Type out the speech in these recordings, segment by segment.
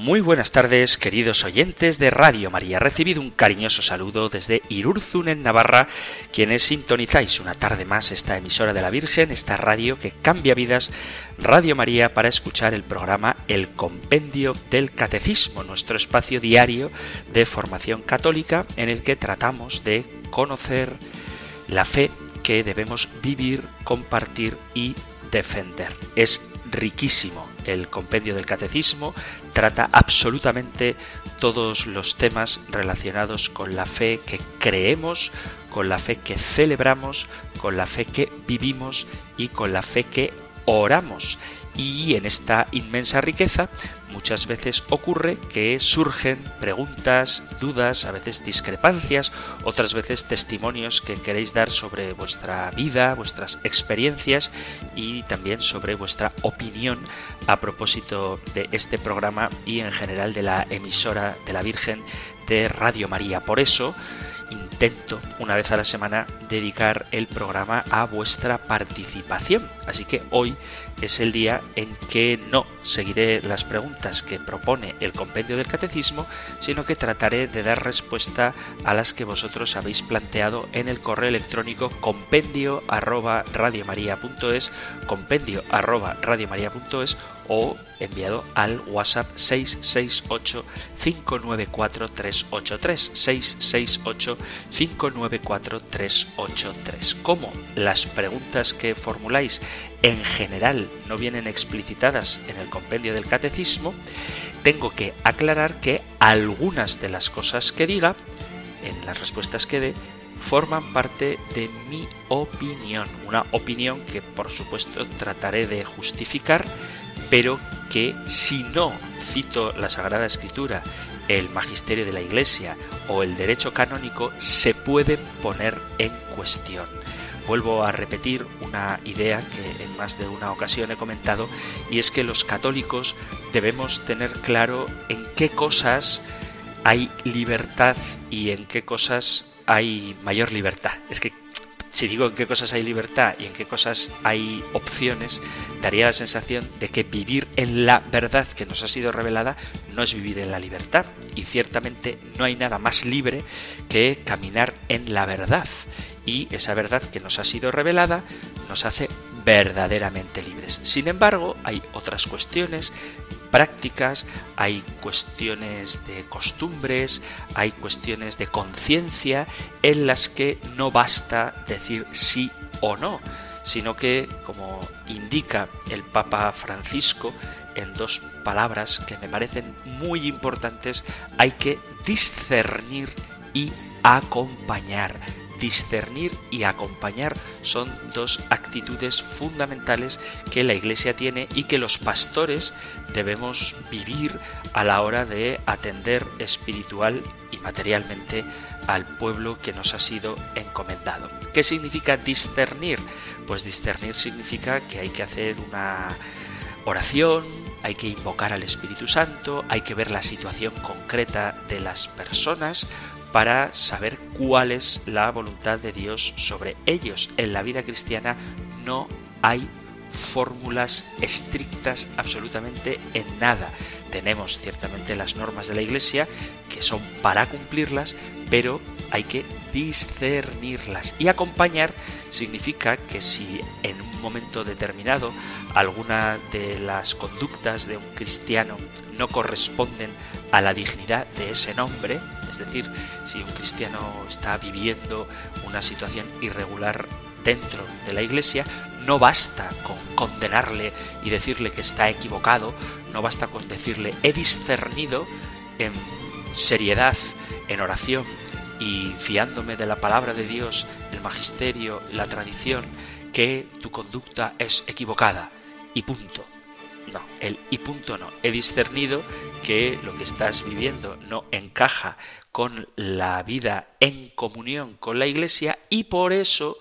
Muy buenas tardes, queridos oyentes de Radio María. Recibido un cariñoso saludo desde Irurzun, en Navarra, quienes sintonizáis una tarde más esta emisora de la Virgen, esta radio que cambia vidas, Radio María, para escuchar el programa El Compendio del Catecismo, nuestro espacio diario de formación católica en el que tratamos de conocer la fe que debemos vivir, compartir y defender. Es riquísimo el compendio del catecismo, trata absolutamente todos los temas relacionados con la fe que creemos, con la fe que celebramos, con la fe que vivimos y con la fe que oramos. Y en esta inmensa riqueza muchas veces ocurre que surgen preguntas, dudas, a veces discrepancias, otras veces testimonios que queréis dar sobre vuestra vida, vuestras experiencias y también sobre vuestra opinión a propósito de este programa y en general de la emisora de la Virgen de Radio María. Por eso, intento una vez a la semana dedicar el programa a vuestra participación. Así que hoy es el día en que no seguiré las preguntas que propone el compendio del catecismo, sino que trataré de dar respuesta a las que vosotros habéis planteado en el correo electrónico compendio arroba compendio arroba o enviado al WhatsApp 668 594 383 668 594 383. Como las preguntas que formuláis en general no vienen explicitadas en el compendio del catecismo, tengo que aclarar que algunas de las cosas que diga, en las respuestas que dé, forman parte de mi opinión. Una opinión que por supuesto trataré de justificar, pero que si no cito la Sagrada Escritura, el magisterio de la Iglesia o el derecho canónico, se pueden poner en cuestión vuelvo a repetir una idea que en más de una ocasión he comentado y es que los católicos debemos tener claro en qué cosas hay libertad y en qué cosas hay mayor libertad. Es que si digo en qué cosas hay libertad y en qué cosas hay opciones, daría la sensación de que vivir en la verdad que nos ha sido revelada no es vivir en la libertad. Y ciertamente no hay nada más libre que caminar en la verdad y esa verdad que nos ha sido revelada nos hace verdaderamente libres. Sin embargo, hay otras cuestiones prácticas, hay cuestiones de costumbres, hay cuestiones de conciencia en las que no basta decir sí o no, sino que, como indica el Papa Francisco en dos palabras que me parecen muy importantes, hay que discernir y acompañar discernir y acompañar son dos actitudes fundamentales que la Iglesia tiene y que los pastores debemos vivir a la hora de atender espiritual y materialmente al pueblo que nos ha sido encomendado. ¿Qué significa discernir? Pues discernir significa que hay que hacer una oración, hay que invocar al Espíritu Santo, hay que ver la situación concreta de las personas, para saber cuál es la voluntad de Dios sobre ellos. En la vida cristiana no hay fórmulas estrictas absolutamente en nada. Tenemos ciertamente las normas de la Iglesia que son para cumplirlas, pero hay que discernirlas. Y acompañar significa que si en un momento determinado alguna de las conductas de un cristiano no corresponden a la dignidad de ese nombre, es decir, si un cristiano está viviendo una situación irregular dentro de la iglesia, no basta con condenarle y decirle que está equivocado, no basta con decirle he discernido en seriedad, en oración y fiándome de la palabra de Dios, el magisterio, la tradición, que tu conducta es equivocada y punto. No, el y punto no. He discernido que lo que estás viviendo no encaja con la vida en comunión con la Iglesia y por eso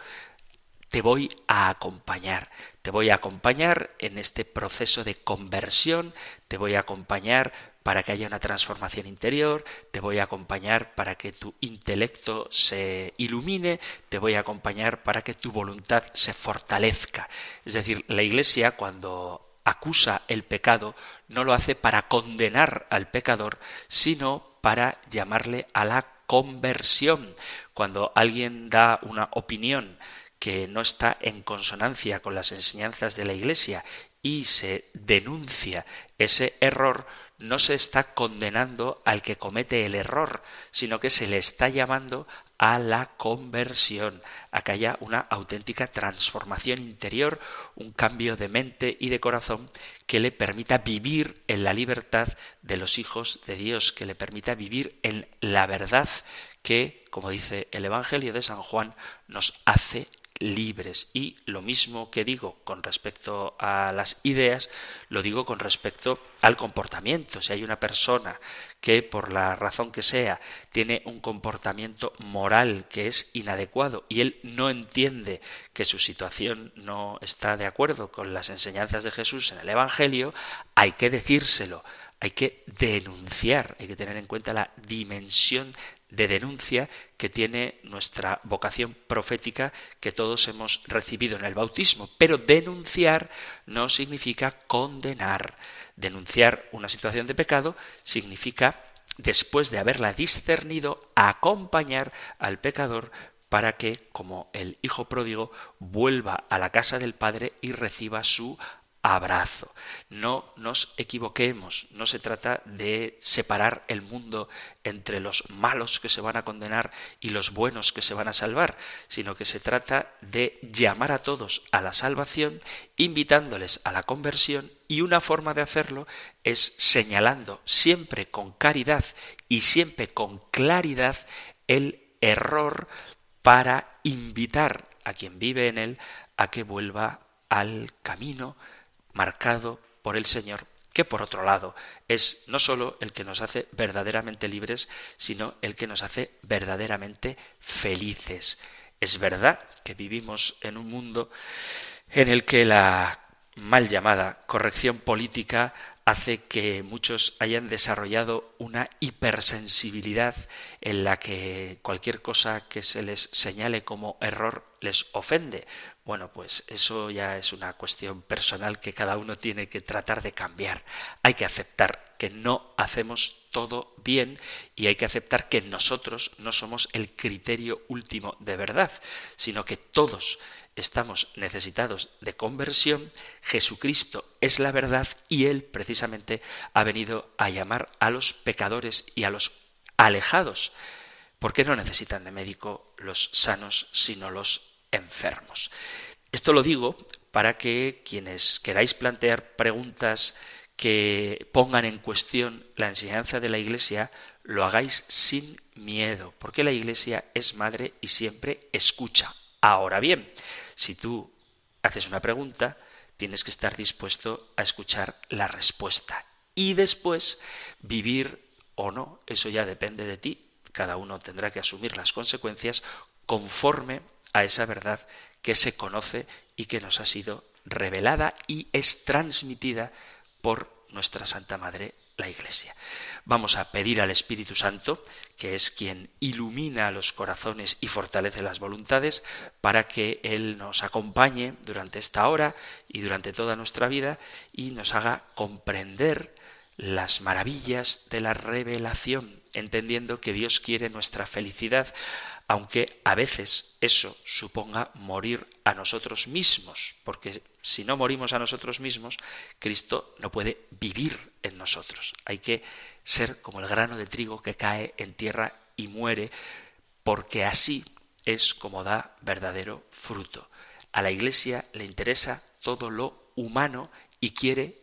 te voy a acompañar, te voy a acompañar en este proceso de conversión, te voy a acompañar para que haya una transformación interior, te voy a acompañar para que tu intelecto se ilumine, te voy a acompañar para que tu voluntad se fortalezca. Es decir, la Iglesia cuando acusa el pecado no lo hace para condenar al pecador, sino para llamarle a la conversión. Cuando alguien da una opinión que no está en consonancia con las enseñanzas de la Iglesia y se denuncia ese error, no se está condenando al que comete el error, sino que se le está llamando a la conversión, a que haya una auténtica transformación interior, un cambio de mente y de corazón que le permita vivir en la libertad de los hijos de Dios, que le permita vivir en la verdad que, como dice el Evangelio de San Juan, nos hace libres. Y lo mismo que digo con respecto a las ideas, lo digo con respecto al comportamiento. Si hay una persona que por la razón que sea tiene un comportamiento moral que es inadecuado y él no entiende que su situación no está de acuerdo con las enseñanzas de Jesús en el Evangelio, hay que decírselo, hay que denunciar, hay que tener en cuenta la dimensión de denuncia que tiene nuestra vocación profética que todos hemos recibido en el bautismo. Pero denunciar no significa condenar. Denunciar una situación de pecado significa, después de haberla discernido, acompañar al pecador para que, como el hijo pródigo, vuelva a la casa del Padre y reciba su abrazo. No nos equivoquemos, no se trata de separar el mundo entre los malos que se van a condenar y los buenos que se van a salvar, sino que se trata de llamar a todos a la salvación, invitándoles a la conversión y una forma de hacerlo es señalando siempre con caridad y siempre con claridad el error para invitar a quien vive en él a que vuelva al camino marcado por el Señor, que por otro lado es no sólo el que nos hace verdaderamente libres, sino el que nos hace verdaderamente felices. Es verdad que vivimos en un mundo en el que la mal llamada corrección política hace que muchos hayan desarrollado una hipersensibilidad en la que cualquier cosa que se les señale como error les ofende. Bueno, pues eso ya es una cuestión personal que cada uno tiene que tratar de cambiar. Hay que aceptar que no hacemos todo bien y hay que aceptar que nosotros no somos el criterio último de verdad, sino que todos estamos necesitados de conversión, Jesucristo es la verdad y Él precisamente ha venido a llamar a los pecadores y a los alejados. ¿Por qué no necesitan de médico los sanos sino los enfermos. Esto lo digo para que quienes queráis plantear preguntas que pongan en cuestión la enseñanza de la Iglesia, lo hagáis sin miedo, porque la Iglesia es madre y siempre escucha. Ahora bien, si tú haces una pregunta, tienes que estar dispuesto a escuchar la respuesta y después vivir o no, eso ya depende de ti, cada uno tendrá que asumir las consecuencias conforme a esa verdad que se conoce y que nos ha sido revelada y es transmitida por nuestra Santa Madre, la Iglesia. Vamos a pedir al Espíritu Santo, que es quien ilumina los corazones y fortalece las voluntades, para que Él nos acompañe durante esta hora y durante toda nuestra vida y nos haga comprender las maravillas de la revelación, entendiendo que Dios quiere nuestra felicidad, aunque a veces eso suponga morir a nosotros mismos, porque si no morimos a nosotros mismos, Cristo no puede vivir en nosotros. Hay que ser como el grano de trigo que cae en tierra y muere, porque así es como da verdadero fruto. A la Iglesia le interesa todo lo humano y quiere,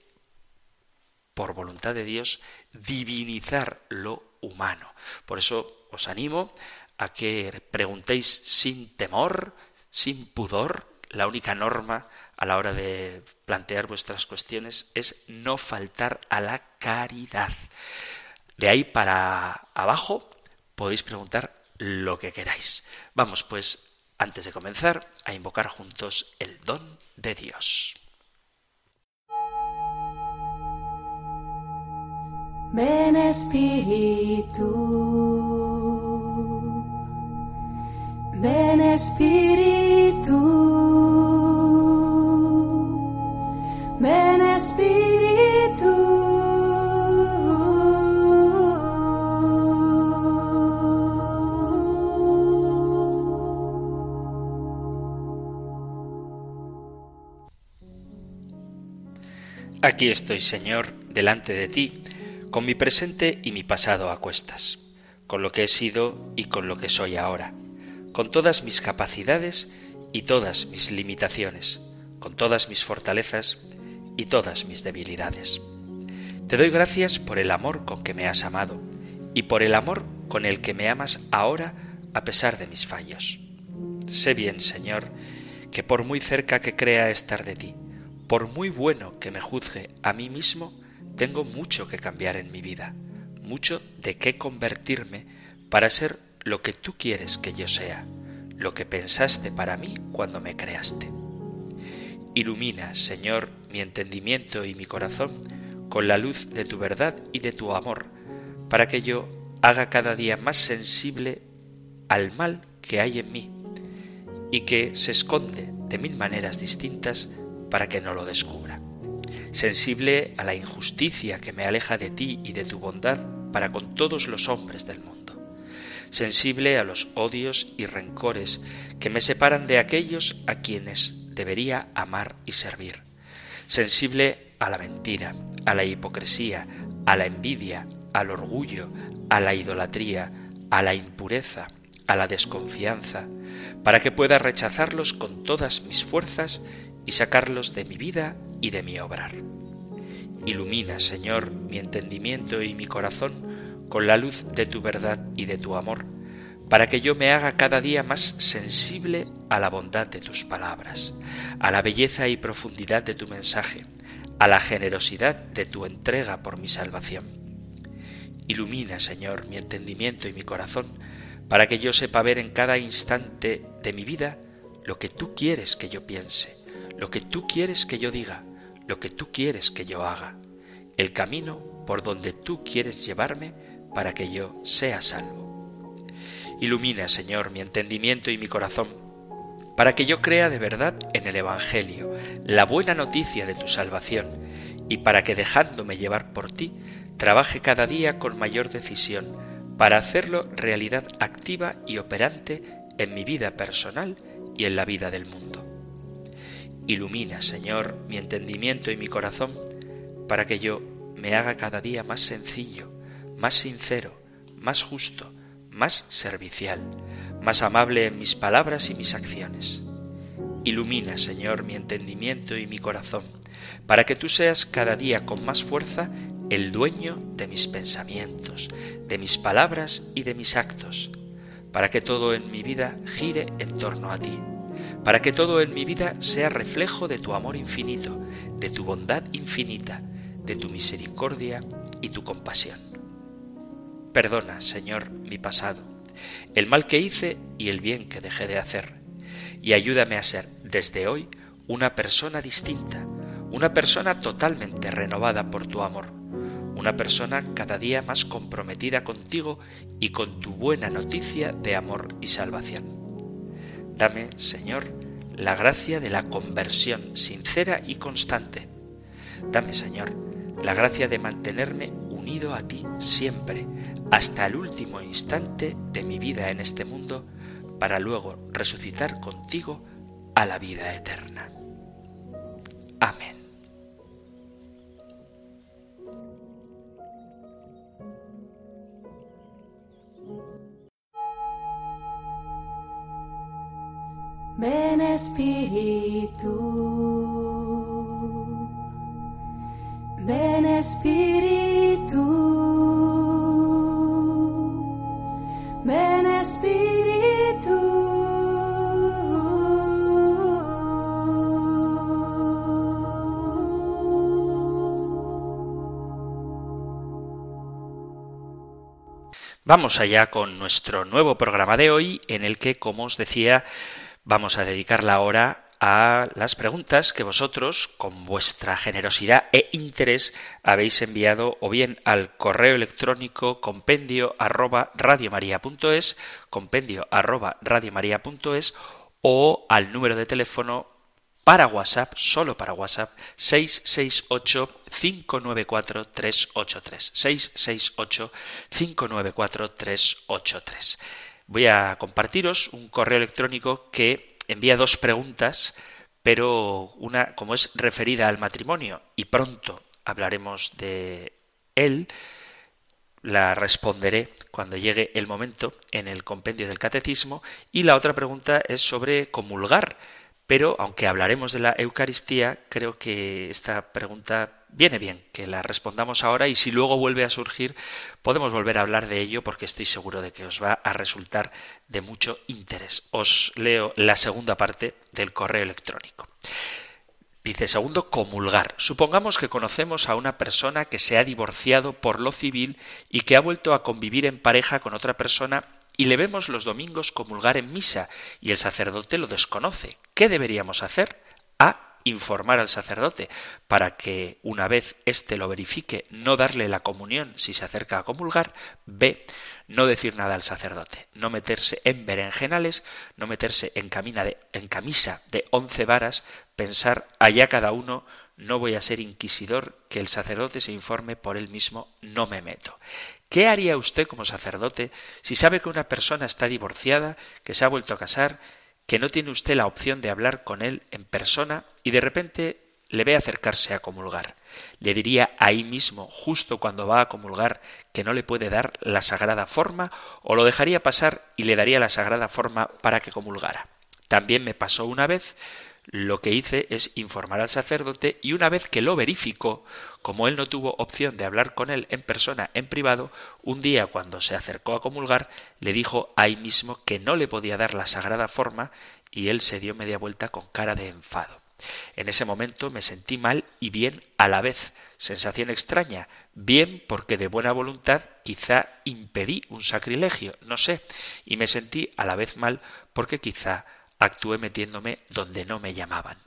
por voluntad de Dios, divinizar lo humano. Por eso os animo a que preguntéis sin temor, sin pudor. La única norma a la hora de plantear vuestras cuestiones es no faltar a la caridad. De ahí para abajo podéis preguntar lo que queráis. Vamos pues, antes de comenzar, a invocar juntos el don de Dios. Ven Espíritu, ven Espíritu, ven Espíritu. Aquí estoy, Señor, delante de ti con mi presente y mi pasado a cuestas, con lo que he sido y con lo que soy ahora, con todas mis capacidades y todas mis limitaciones, con todas mis fortalezas y todas mis debilidades. Te doy gracias por el amor con que me has amado y por el amor con el que me amas ahora a pesar de mis fallos. Sé bien, Señor, que por muy cerca que crea estar de ti, por muy bueno que me juzgue a mí mismo, tengo mucho que cambiar en mi vida, mucho de qué convertirme para ser lo que tú quieres que yo sea, lo que pensaste para mí cuando me creaste. Ilumina, Señor, mi entendimiento y mi corazón con la luz de tu verdad y de tu amor, para que yo haga cada día más sensible al mal que hay en mí y que se esconde de mil maneras distintas para que no lo descubra. Sensible a la injusticia que me aleja de ti y de tu bondad para con todos los hombres del mundo, sensible a los odios y rencores que me separan de aquellos a quienes debería amar y servir, sensible a la mentira, a la hipocresía, a la envidia, al orgullo, a la idolatría, a la impureza, a la desconfianza, para que pueda rechazarlos con todas mis fuerzas y sacarlos de mi vida y de mi obrar. Ilumina, Señor, mi entendimiento y mi corazón con la luz de tu verdad y de tu amor, para que yo me haga cada día más sensible a la bondad de tus palabras, a la belleza y profundidad de tu mensaje, a la generosidad de tu entrega por mi salvación. Ilumina, Señor, mi entendimiento y mi corazón, para que yo sepa ver en cada instante de mi vida lo que tú quieres que yo piense, lo que tú quieres que yo diga, lo que tú quieres que yo haga, el camino por donde tú quieres llevarme para que yo sea salvo. Ilumina, Señor, mi entendimiento y mi corazón, para que yo crea de verdad en el Evangelio, la buena noticia de tu salvación, y para que dejándome llevar por ti, trabaje cada día con mayor decisión, para hacerlo realidad activa y operante en mi vida personal y en la vida del mundo. Ilumina, Señor, mi entendimiento y mi corazón, para que yo me haga cada día más sencillo, más sincero, más justo, más servicial, más amable en mis palabras y mis acciones. Ilumina, Señor, mi entendimiento y mi corazón, para que tú seas cada día con más fuerza el dueño de mis pensamientos, de mis palabras y de mis actos, para que todo en mi vida gire en torno a ti para que todo en mi vida sea reflejo de tu amor infinito, de tu bondad infinita, de tu misericordia y tu compasión. Perdona, Señor, mi pasado, el mal que hice y el bien que dejé de hacer, y ayúdame a ser desde hoy una persona distinta, una persona totalmente renovada por tu amor, una persona cada día más comprometida contigo y con tu buena noticia de amor y salvación. Dame, Señor, la gracia de la conversión sincera y constante. Dame, Señor, la gracia de mantenerme unido a ti siempre, hasta el último instante de mi vida en este mundo, para luego resucitar contigo a la vida eterna. Amén. Ven Espíritu, ven Espíritu, Vamos allá con nuestro nuevo programa de hoy en el que, como os decía, vamos a dedicar la hora a las preguntas que vosotros, con vuestra generosidad e interés, habéis enviado o bien al correo electrónico compendio arroba compendio arroba o al número de teléfono para WhatsApp, solo para WhatsApp, 668-594-383. 668-594-383. Voy a compartiros un correo electrónico que envía dos preguntas, pero una, como es referida al matrimonio, y pronto hablaremos de él, la responderé cuando llegue el momento en el compendio del catecismo, y la otra pregunta es sobre comulgar pero aunque hablaremos de la Eucaristía, creo que esta pregunta viene bien que la respondamos ahora y si luego vuelve a surgir podemos volver a hablar de ello porque estoy seguro de que os va a resultar de mucho interés. Os leo la segunda parte del correo electrónico. Dice segundo, comulgar. Supongamos que conocemos a una persona que se ha divorciado por lo civil y que ha vuelto a convivir en pareja con otra persona y le vemos los domingos comulgar en misa y el sacerdote lo desconoce. ¿Qué deberíamos hacer? A. Informar al sacerdote para que, una vez éste lo verifique, no darle la comunión si se acerca a comulgar. B. No decir nada al sacerdote, no meterse en berenjenales, no meterse en, de, en camisa de once varas, pensar allá cada uno, no voy a ser inquisidor, que el sacerdote se informe por él mismo, no me meto. ¿Qué haría usted como sacerdote si sabe que una persona está divorciada, que se ha vuelto a casar, que no tiene usted la opción de hablar con él en persona y de repente le ve acercarse a comulgar? ¿Le diría ahí mismo, justo cuando va a comulgar, que no le puede dar la sagrada forma o lo dejaría pasar y le daría la sagrada forma para que comulgara? También me pasó una vez lo que hice es informar al sacerdote y una vez que lo verificó, como él no tuvo opción de hablar con él en persona, en privado, un día cuando se acercó a comulgar, le dijo ahí mismo que no le podía dar la sagrada forma y él se dio media vuelta con cara de enfado. En ese momento me sentí mal y bien a la vez, sensación extraña, bien porque de buena voluntad quizá impedí un sacrilegio, no sé, y me sentí a la vez mal porque quizá actué metiéndome donde no me llamaban.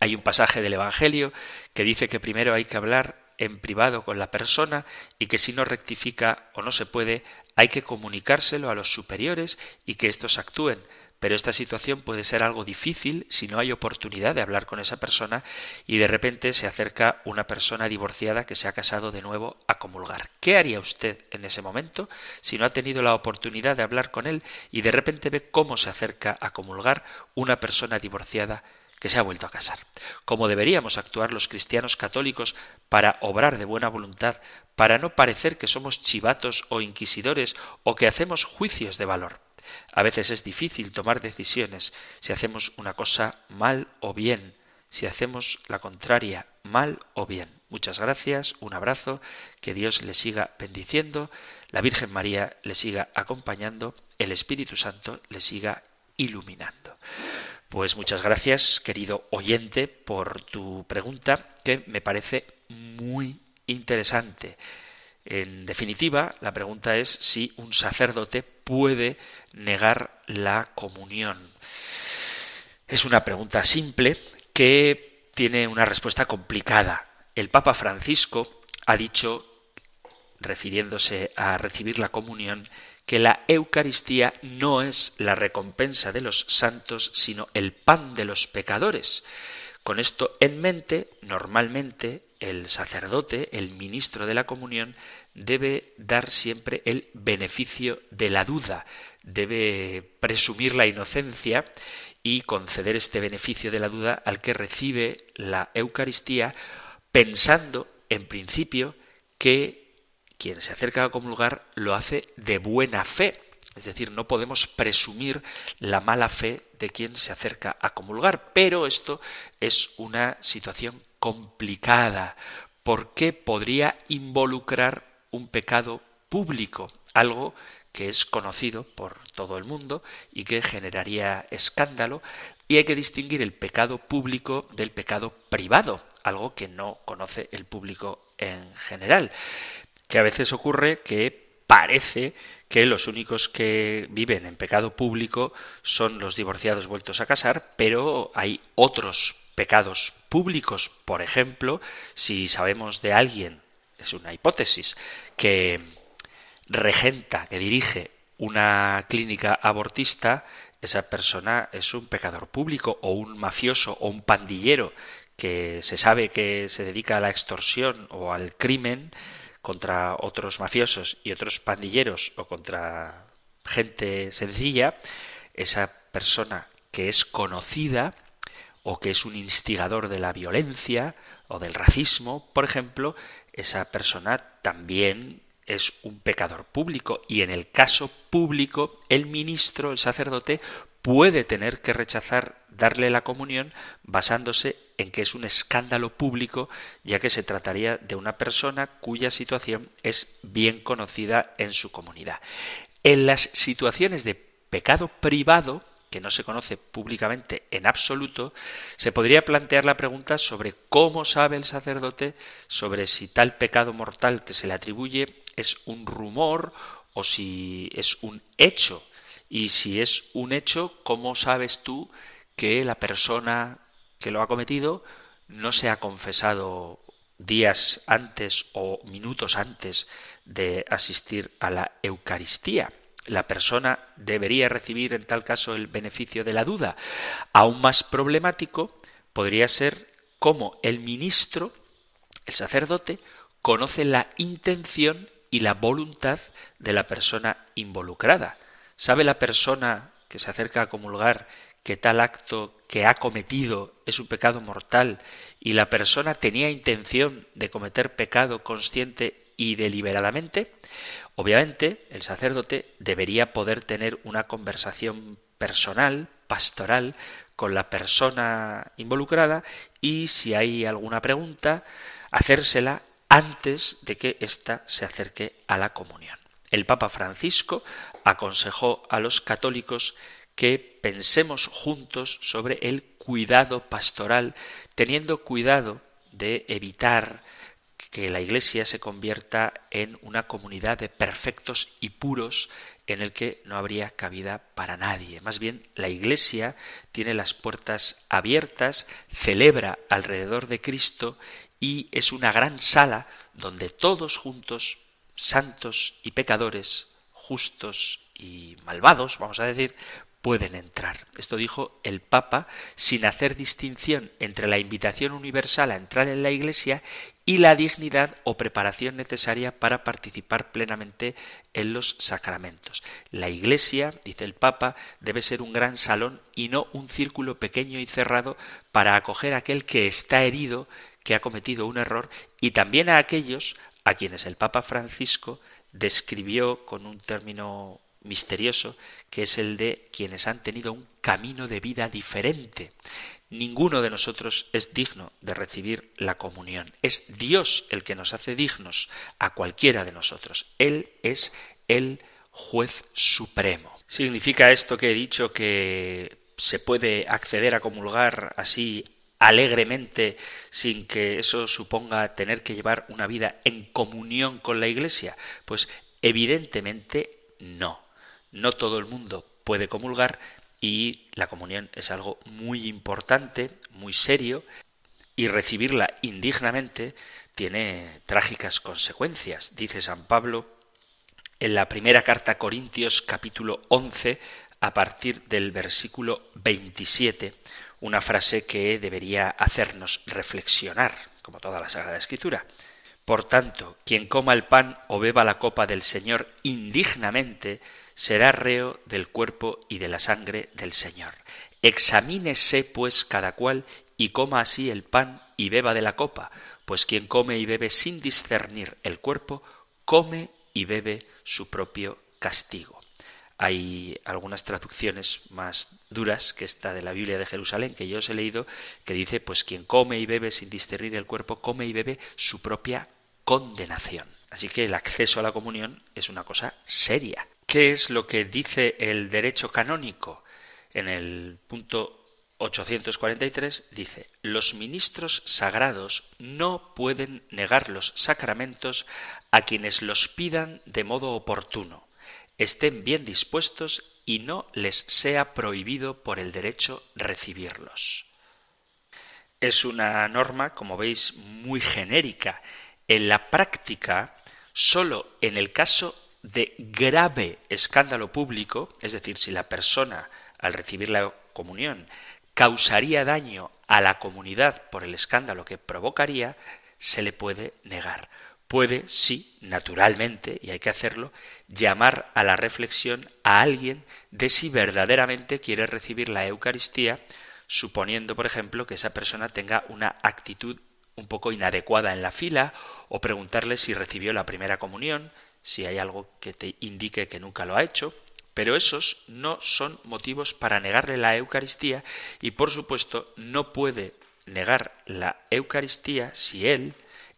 Hay un pasaje del Evangelio que dice que primero hay que hablar en privado con la persona y que si no rectifica o no se puede, hay que comunicárselo a los superiores y que éstos actúen. Pero esta situación puede ser algo difícil si no hay oportunidad de hablar con esa persona y de repente se acerca una persona divorciada que se ha casado de nuevo a comulgar. ¿Qué haría usted en ese momento si no ha tenido la oportunidad de hablar con él y de repente ve cómo se acerca a comulgar una persona divorciada que se ha vuelto a casar? ¿Cómo deberíamos actuar los cristianos católicos para obrar de buena voluntad, para no parecer que somos chivatos o inquisidores o que hacemos juicios de valor? A veces es difícil tomar decisiones si hacemos una cosa mal o bien, si hacemos la contraria mal o bien. Muchas gracias, un abrazo, que Dios le siga bendiciendo, la Virgen María le siga acompañando, el Espíritu Santo le siga iluminando. Pues muchas gracias, querido oyente, por tu pregunta, que me parece muy interesante. En definitiva, la pregunta es si un sacerdote puede negar la comunión. Es una pregunta simple que tiene una respuesta complicada. El Papa Francisco ha dicho, refiriéndose a recibir la comunión, que la Eucaristía no es la recompensa de los santos, sino el pan de los pecadores. Con esto en mente, normalmente el sacerdote, el ministro de la comunión, debe dar siempre el beneficio de la duda, debe presumir la inocencia y conceder este beneficio de la duda al que recibe la Eucaristía, pensando, en principio, que quien se acerca a comulgar lo hace de buena fe. Es decir, no podemos presumir la mala fe de quien se acerca a comulgar, pero esto es una situación complicada. Porque podría involucrar un pecado público, algo que es conocido por todo el mundo y que generaría escándalo, y hay que distinguir el pecado público del pecado privado, algo que no conoce el público en general, que a veces ocurre que parece que los únicos que viven en pecado público son los divorciados vueltos a casar, pero hay otros pecados públicos. Por ejemplo, si sabemos de alguien, es una hipótesis, que regenta, que dirige una clínica abortista, esa persona es un pecador público o un mafioso o un pandillero que se sabe que se dedica a la extorsión o al crimen contra otros mafiosos y otros pandilleros o contra gente sencilla, esa persona que es conocida o que es un instigador de la violencia o del racismo, por ejemplo, esa persona también es un pecador público y en el caso público el ministro, el sacerdote, puede tener que rechazar darle la comunión basándose en que es un escándalo público, ya que se trataría de una persona cuya situación es bien conocida en su comunidad. En las situaciones de pecado privado, que no se conoce públicamente en absoluto, se podría plantear la pregunta sobre cómo sabe el sacerdote sobre si tal pecado mortal que se le atribuye es un rumor o si es un hecho. Y si es un hecho, ¿cómo sabes tú que la persona que lo ha cometido no se ha confesado días antes o minutos antes de asistir a la Eucaristía? La persona debería recibir en tal caso el beneficio de la duda. Aún más problemático podría ser cómo el ministro, el sacerdote, conoce la intención y la voluntad de la persona involucrada. ¿Sabe la persona que se acerca a comulgar que tal acto que ha cometido es un pecado mortal y la persona tenía intención de cometer pecado consciente y deliberadamente? Obviamente, el sacerdote debería poder tener una conversación personal, pastoral, con la persona involucrada y si hay alguna pregunta, hacérsela antes de que ésta se acerque a la comunión. El Papa Francisco aconsejó a los católicos que pensemos juntos sobre el cuidado pastoral, teniendo cuidado de evitar que la Iglesia se convierta en una comunidad de perfectos y puros en el que no habría cabida para nadie. Más bien, la Iglesia tiene las puertas abiertas, celebra alrededor de Cristo y es una gran sala donde todos juntos, santos y pecadores, justos y malvados, vamos a decir, pueden entrar. Esto dijo el Papa sin hacer distinción entre la invitación universal a entrar en la Iglesia y la dignidad o preparación necesaria para participar plenamente en los sacramentos. La Iglesia, dice el Papa, debe ser un gran salón y no un círculo pequeño y cerrado para acoger a aquel que está herido, que ha cometido un error, y también a aquellos a quienes el Papa Francisco describió con un término misterioso, que es el de quienes han tenido un camino de vida diferente. Ninguno de nosotros es digno de recibir la comunión. Es Dios el que nos hace dignos a cualquiera de nosotros. Él es el juez supremo. ¿Significa esto que he dicho que se puede acceder a comulgar así alegremente sin que eso suponga tener que llevar una vida en comunión con la Iglesia? Pues evidentemente no. No todo el mundo puede comulgar, y la comunión es algo muy importante, muy serio, y recibirla indignamente tiene trágicas consecuencias. Dice San Pablo en la primera carta a Corintios capítulo 11 a partir del versículo 27, una frase que debería hacernos reflexionar, como toda la Sagrada Escritura. Por tanto, quien coma el pan o beba la copa del Señor indignamente, será reo del cuerpo y de la sangre del Señor. Examínese, pues, cada cual, y coma así el pan y beba de la copa, pues quien come y bebe sin discernir el cuerpo, come y bebe su propio castigo. Hay algunas traducciones más duras que esta de la Biblia de Jerusalén que yo os he leído, que dice, pues quien come y bebe sin discernir el cuerpo, come y bebe su propia condenación. Así que el acceso a la comunión es una cosa seria. ¿Qué es lo que dice el derecho canónico? En el punto 843 dice, los ministros sagrados no pueden negar los sacramentos a quienes los pidan de modo oportuno, estén bien dispuestos y no les sea prohibido por el derecho recibirlos. Es una norma, como veis, muy genérica. En la práctica, sólo en el caso de grave escándalo público, es decir, si la persona al recibir la comunión causaría daño a la comunidad por el escándalo que provocaría, se le puede negar. Puede, sí, naturalmente, y hay que hacerlo, llamar a la reflexión a alguien de si verdaderamente quiere recibir la Eucaristía, suponiendo, por ejemplo, que esa persona tenga una actitud un poco inadecuada en la fila, o preguntarle si recibió la primera comunión, si hay algo que te indique que nunca lo ha hecho, pero esos no son motivos para negarle la Eucaristía y por supuesto no puede negar la Eucaristía si él,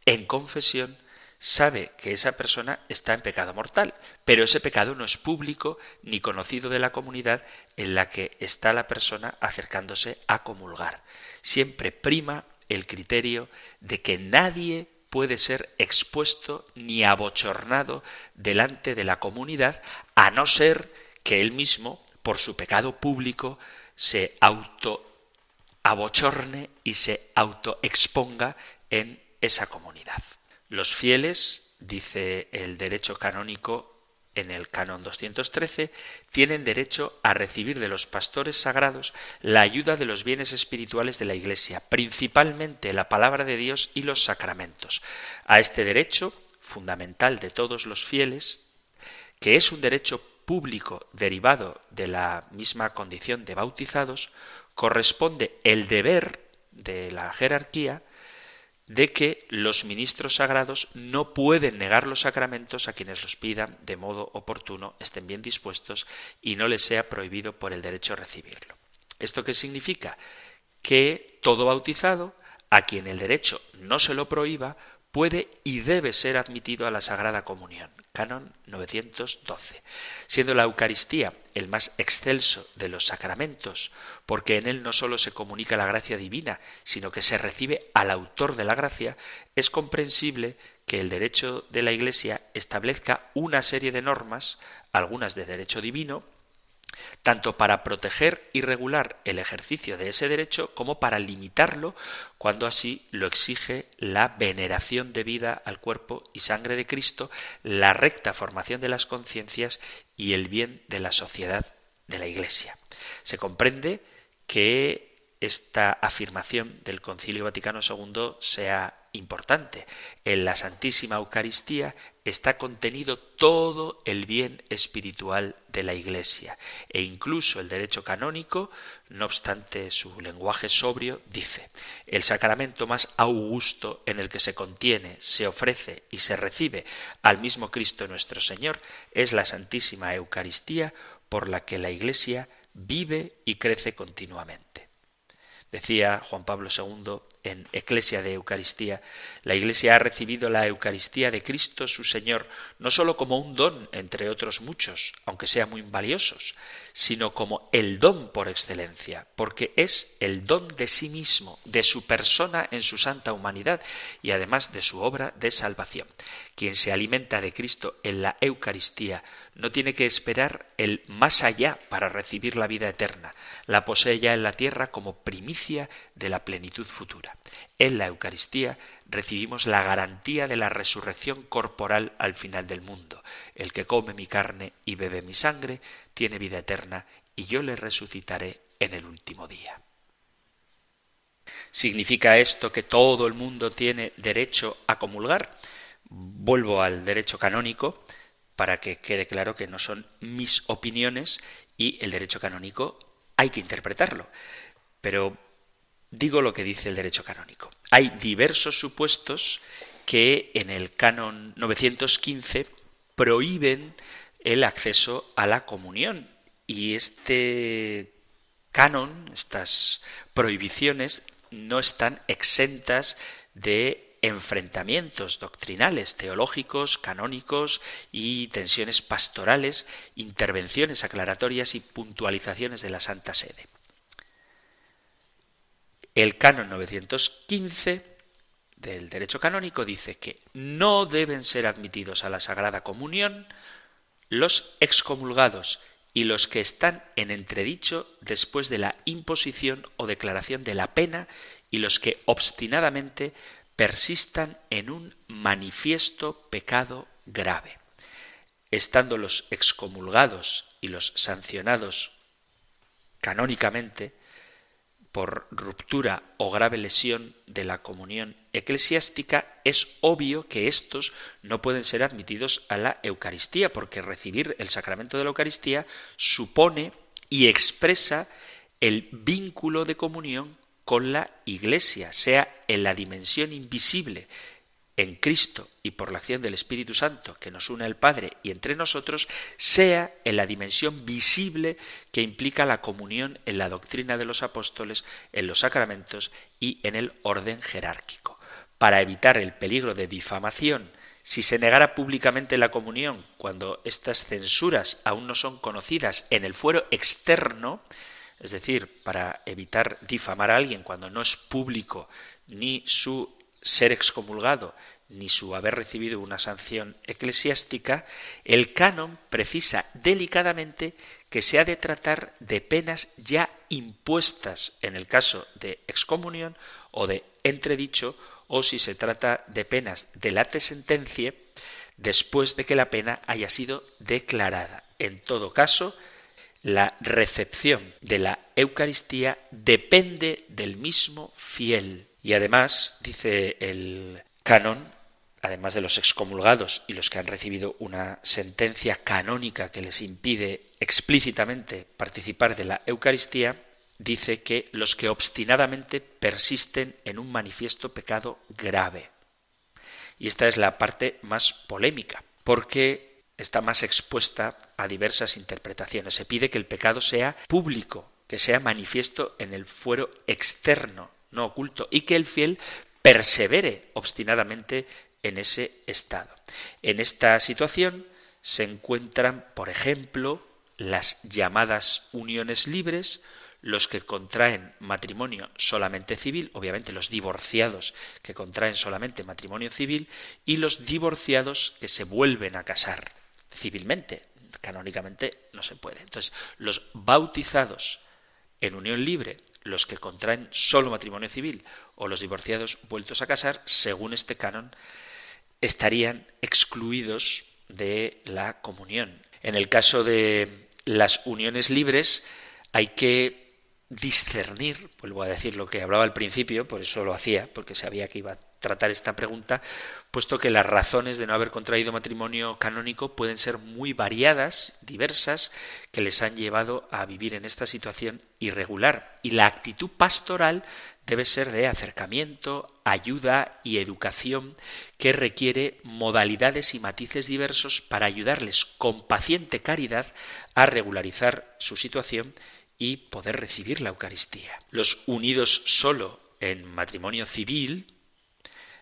en confesión, sabe que esa persona está en pecado mortal, pero ese pecado no es público ni conocido de la comunidad en la que está la persona acercándose a comulgar. Siempre prima el criterio de que nadie puede ser expuesto ni abochornado delante de la comunidad, a no ser que él mismo, por su pecado público, se auto abochorne y se autoexponga en esa comunidad. Los fieles, dice el derecho canónico en el canon 213, tienen derecho a recibir de los pastores sagrados la ayuda de los bienes espirituales de la Iglesia, principalmente la palabra de Dios y los sacramentos. A este derecho, fundamental de todos los fieles, que es un derecho público derivado de la misma condición de bautizados, corresponde el deber de la jerarquía de que los ministros sagrados no pueden negar los sacramentos a quienes los pidan de modo oportuno, estén bien dispuestos y no les sea prohibido por el derecho a recibirlo. ¿Esto qué significa? Que todo bautizado, a quien el derecho no se lo prohíba, puede y debe ser admitido a la Sagrada Comunión. Canon 912. Siendo la Eucaristía el más excelso de los sacramentos, porque en él no sólo se comunica la gracia divina, sino que se recibe al autor de la gracia, es comprensible que el derecho de la Iglesia establezca una serie de normas, algunas de derecho divino, tanto para proteger y regular el ejercicio de ese derecho como para limitarlo cuando así lo exige la veneración debida al cuerpo y sangre de Cristo, la recta formación de las conciencias y el bien de la sociedad de la Iglesia. Se comprende que esta afirmación del Concilio Vaticano II sea importante. En la Santísima Eucaristía está contenido todo el bien espiritual de la Iglesia e incluso el derecho canónico, no obstante su lenguaje sobrio, dice el sacramento más augusto en el que se contiene, se ofrece y se recibe al mismo Cristo nuestro Señor es la Santísima Eucaristía por la que la Iglesia vive y crece continuamente. Decía Juan Pablo II en Eclesia de Eucaristía, la Iglesia ha recibido la Eucaristía de Cristo su Señor no sólo como un don entre otros muchos, aunque sea muy valiosos, sino como el don por excelencia, porque es el don de sí mismo, de su persona en su santa humanidad y además de su obra de salvación. Quien se alimenta de Cristo en la Eucaristía no tiene que esperar el más allá para recibir la vida eterna, la posee ya en la tierra como primicia de la plenitud futura. En la Eucaristía recibimos la garantía de la resurrección corporal al final del mundo. El que come mi carne y bebe mi sangre tiene vida eterna y yo le resucitaré en el último día. ¿Significa esto que todo el mundo tiene derecho a comulgar? Vuelvo al derecho canónico para que quede claro que no son mis opiniones y el derecho canónico hay que interpretarlo. Pero digo lo que dice el derecho canónico. Hay diversos supuestos que en el canon 915 prohíben el acceso a la comunión y este canon, estas prohibiciones, no están exentas de enfrentamientos doctrinales, teológicos, canónicos y tensiones pastorales, intervenciones aclaratorias y puntualizaciones de la Santa Sede. El canon 915 del derecho canónico dice que no deben ser admitidos a la Sagrada Comunión los excomulgados y los que están en entredicho después de la imposición o declaración de la pena y los que obstinadamente persistan en un manifiesto pecado grave. Estando los excomulgados y los sancionados canónicamente por ruptura o grave lesión de la comunión eclesiástica, es obvio que estos no pueden ser admitidos a la Eucaristía, porque recibir el sacramento de la Eucaristía supone y expresa el vínculo de comunión con la Iglesia, sea en la dimensión invisible en Cristo y por la acción del Espíritu Santo que nos une al Padre y entre nosotros, sea en la dimensión visible que implica la comunión en la doctrina de los apóstoles, en los sacramentos y en el orden jerárquico. Para evitar el peligro de difamación, si se negara públicamente la comunión cuando estas censuras aún no son conocidas en el fuero externo, es decir, para evitar difamar a alguien cuando no es público ni su ser excomulgado ni su haber recibido una sanción eclesiástica, el canon precisa delicadamente que se ha de tratar de penas ya impuestas en el caso de excomunión o de entredicho o si se trata de penas de late sentencia después de que la pena haya sido declarada. En todo caso, la recepción de la Eucaristía depende del mismo fiel. Y además, dice el canon, además de los excomulgados y los que han recibido una sentencia canónica que les impide explícitamente participar de la Eucaristía, dice que los que obstinadamente persisten en un manifiesto pecado grave. Y esta es la parte más polémica, porque está más expuesta a diversas interpretaciones. Se pide que el pecado sea público, que sea manifiesto en el fuero externo, no oculto, y que el fiel persevere obstinadamente en ese estado. En esta situación se encuentran, por ejemplo, las llamadas uniones libres, los que contraen matrimonio solamente civil, obviamente los divorciados que contraen solamente matrimonio civil, y los divorciados que se vuelven a casar civilmente. Canónicamente no se puede. Entonces, los bautizados en unión libre, los que contraen solo matrimonio civil o los divorciados vueltos a casar, según este canon, estarían excluidos de la comunión. En el caso de las uniones libres hay que discernir, vuelvo a decir lo que hablaba al principio, por eso lo hacía, porque sabía que iba tratar esta pregunta, puesto que las razones de no haber contraído matrimonio canónico pueden ser muy variadas, diversas, que les han llevado a vivir en esta situación irregular. Y la actitud pastoral debe ser de acercamiento, ayuda y educación que requiere modalidades y matices diversos para ayudarles con paciente caridad a regularizar su situación y poder recibir la Eucaristía. Los unidos solo en matrimonio civil,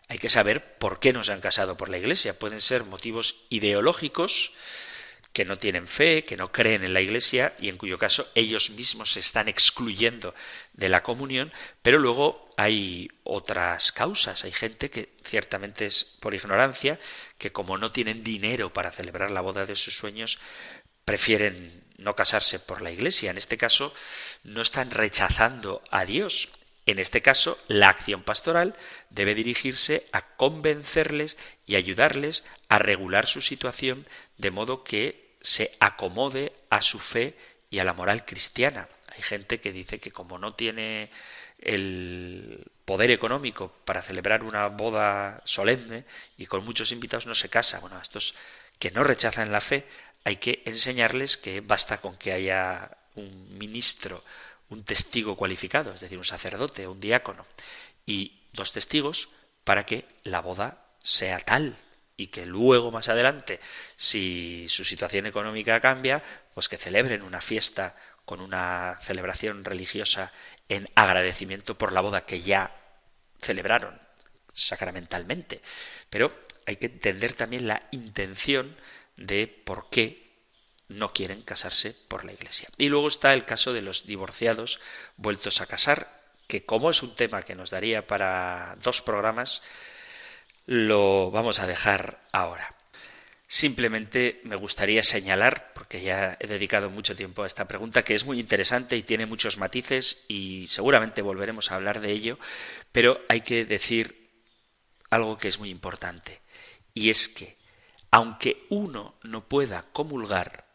hay que saber por qué no se han casado por la Iglesia. Pueden ser motivos ideológicos, que no tienen fe, que no creen en la Iglesia y en cuyo caso ellos mismos se están excluyendo de la comunión, pero luego hay otras causas. Hay gente que ciertamente es por ignorancia, que como no tienen dinero para celebrar la boda de sus sueños, prefieren no casarse por la Iglesia. En este caso, no están rechazando a Dios, en este caso, la acción pastoral debe dirigirse a convencerles y ayudarles a regular su situación de modo que se acomode a su fe y a la moral cristiana. Hay gente que dice que como no tiene el poder económico para celebrar una boda solemne y con muchos invitados no se casa. Bueno, a estos que no rechazan la fe hay que enseñarles que basta con que haya un ministro un testigo cualificado, es decir, un sacerdote un diácono, y dos testigos para que la boda sea tal y que luego más adelante, si su situación económica cambia, pues que celebren una fiesta con una celebración religiosa en agradecimiento por la boda que ya celebraron sacramentalmente. Pero hay que entender también la intención de por qué no quieren casarse por la Iglesia. Y luego está el caso de los divorciados vueltos a casar, que como es un tema que nos daría para dos programas, lo vamos a dejar ahora. Simplemente me gustaría señalar, porque ya he dedicado mucho tiempo a esta pregunta, que es muy interesante y tiene muchos matices y seguramente volveremos a hablar de ello, pero hay que decir algo que es muy importante, y es que aunque uno no pueda comulgar,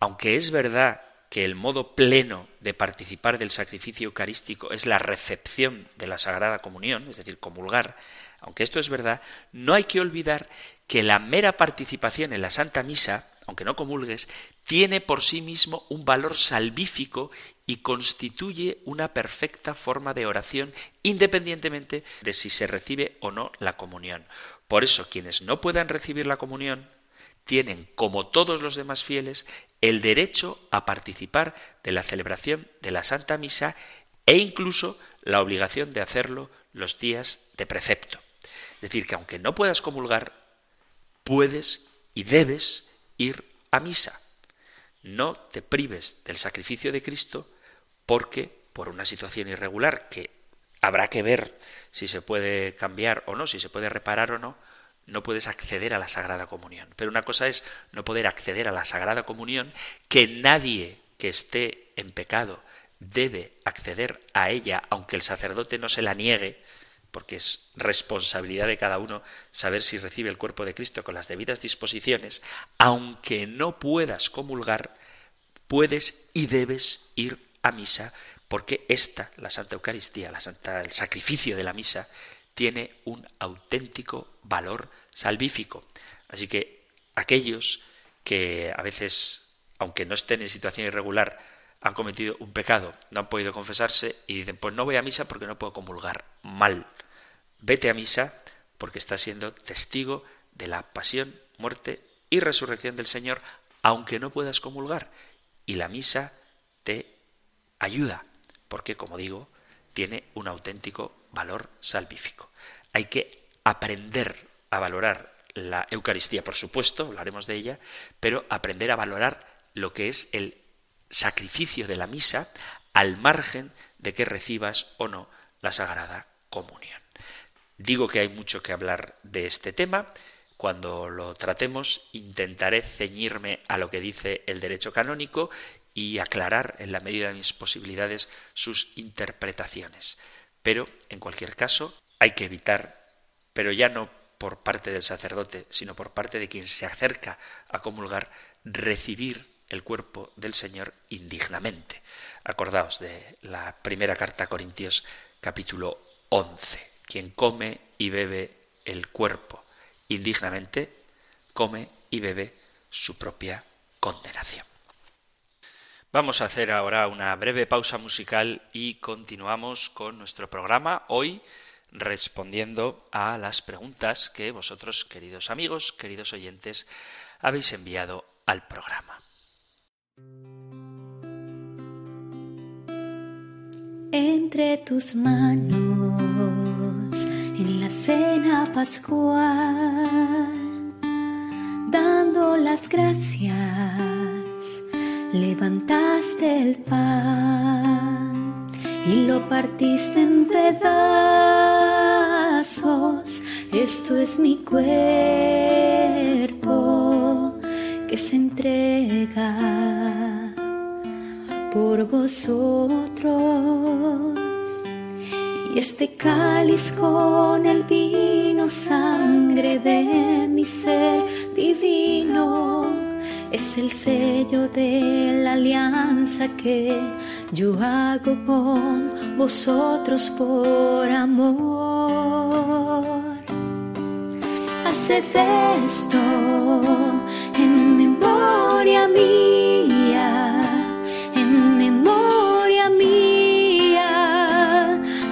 aunque es verdad que el modo pleno de participar del sacrificio eucarístico es la recepción de la Sagrada Comunión, es decir, comulgar, aunque esto es verdad, no hay que olvidar que la mera participación en la Santa Misa, aunque no comulgues, tiene por sí mismo un valor salvífico y constituye una perfecta forma de oración independientemente de si se recibe o no la comunión. Por eso quienes no puedan recibir la comunión tienen, como todos los demás fieles, el derecho a participar de la celebración de la Santa Misa e incluso la obligación de hacerlo los días de precepto. Es decir, que aunque no puedas comulgar, puedes y debes ir a misa. No te prives del sacrificio de Cristo porque por una situación irregular que habrá que ver si se puede cambiar o no, si se puede reparar o no, no puedes acceder a la Sagrada Comunión. Pero una cosa es no poder acceder a la Sagrada Comunión, que nadie que esté en pecado debe acceder a ella, aunque el sacerdote no se la niegue, porque es responsabilidad de cada uno saber si recibe el cuerpo de Cristo con las debidas disposiciones, aunque no puedas comulgar, puedes y debes ir a misa, porque esta, la Santa Eucaristía, la Santa, el sacrificio de la misa, tiene un auténtico valor salvífico. Así que aquellos que a veces, aunque no estén en situación irregular, han cometido un pecado, no han podido confesarse y dicen, pues no voy a misa porque no puedo comulgar. Mal. Vete a misa porque estás siendo testigo de la pasión, muerte y resurrección del Señor, aunque no puedas comulgar. Y la misa te ayuda, porque, como digo, tiene un auténtico valor salvífico. Hay que aprender a valorar la Eucaristía, por supuesto, hablaremos de ella, pero aprender a valorar lo que es el sacrificio de la misa al margen de que recibas o no la Sagrada Comunión. Digo que hay mucho que hablar de este tema. Cuando lo tratemos intentaré ceñirme a lo que dice el derecho canónico y aclarar en la medida de mis posibilidades sus interpretaciones. Pero, en cualquier caso, hay que evitar, pero ya no por parte del sacerdote, sino por parte de quien se acerca a comulgar, recibir el cuerpo del Señor indignamente. Acordaos de la primera carta a Corintios capítulo 11. Quien come y bebe el cuerpo indignamente, come y bebe su propia condenación. Vamos a hacer ahora una breve pausa musical y continuamos con nuestro programa hoy respondiendo a las preguntas que vosotros, queridos amigos, queridos oyentes, habéis enviado al programa. Entre tus manos en la cena pascual, dando las gracias, levantaste el pan y lo partiste en pedazos. Esto es mi cuerpo que se entrega por vosotros. Y este cáliz con el vino, sangre de mi ser divino, es el sello de la alianza que yo hago con vosotros por amor. Haced esto en memoria mía en memoria mía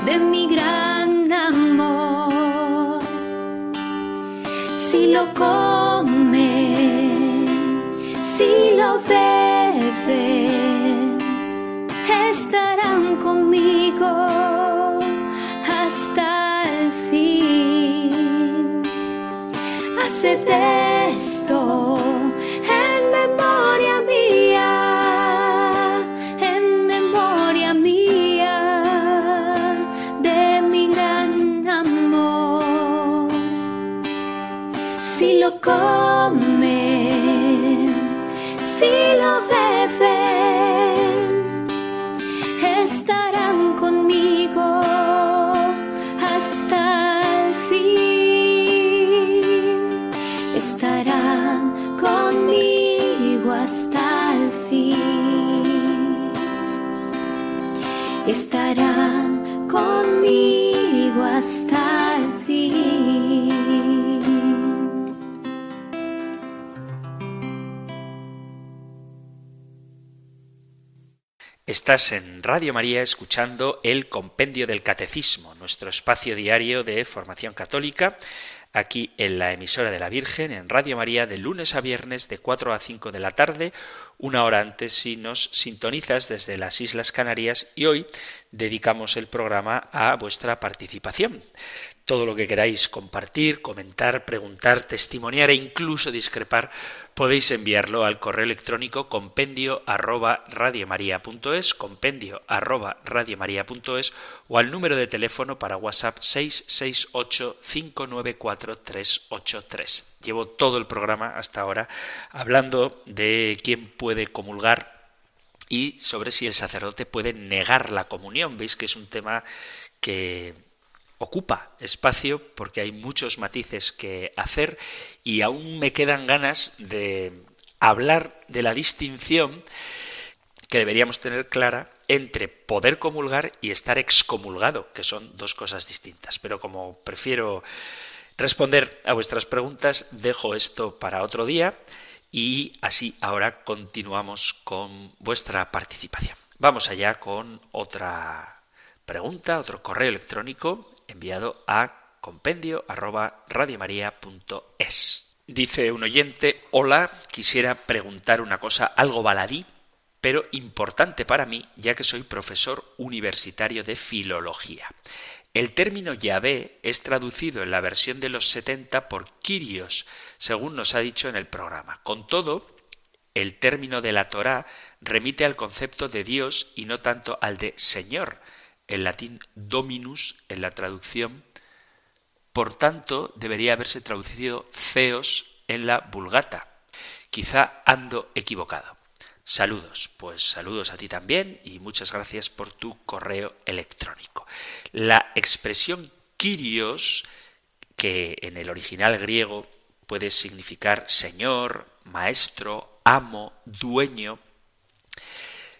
de mi gran amor. Si lo conmigo hasta el fin. Haced esto en memoria mía, en memoria mía de mi gran amor. Si lo comen, si lo ven, Estás en Radio María escuchando el Compendio del Catecismo, nuestro espacio diario de formación católica, aquí en la emisora de la Virgen, en Radio María, de lunes a viernes, de 4 a 5 de la tarde, una hora antes si nos sintonizas desde las Islas Canarias y hoy dedicamos el programa a vuestra participación todo lo que queráis compartir, comentar, preguntar, testimoniar e incluso discrepar, podéis enviarlo al correo electrónico compendio arroba radiomaria.es, compendio arroba radiomaria.es o al número de teléfono para WhatsApp 668 594 383. Llevo todo el programa hasta ahora hablando de quién puede comulgar y sobre si el sacerdote puede negar la comunión. Veis que es un tema que ocupa espacio porque hay muchos matices que hacer y aún me quedan ganas de hablar de la distinción que deberíamos tener clara entre poder comulgar y estar excomulgado, que son dos cosas distintas. Pero como prefiero responder a vuestras preguntas, dejo esto para otro día y así ahora continuamos con vuestra participación. Vamos allá con otra pregunta, otro correo electrónico enviado a compendio arroba Dice un oyente, hola, quisiera preguntar una cosa algo baladí, pero importante para mí, ya que soy profesor universitario de filología. El término Yahvé es traducido en la versión de los 70 por Kyrios, según nos ha dicho en el programa. Con todo, el término de la Torá remite al concepto de Dios y no tanto al de Señor, el latín dominus en la traducción, por tanto debería haberse traducido feos en la vulgata. Quizá ando equivocado. Saludos, pues saludos a ti también y muchas gracias por tu correo electrónico. La expresión Kyrios, que en el original griego puede significar señor, maestro, amo, dueño,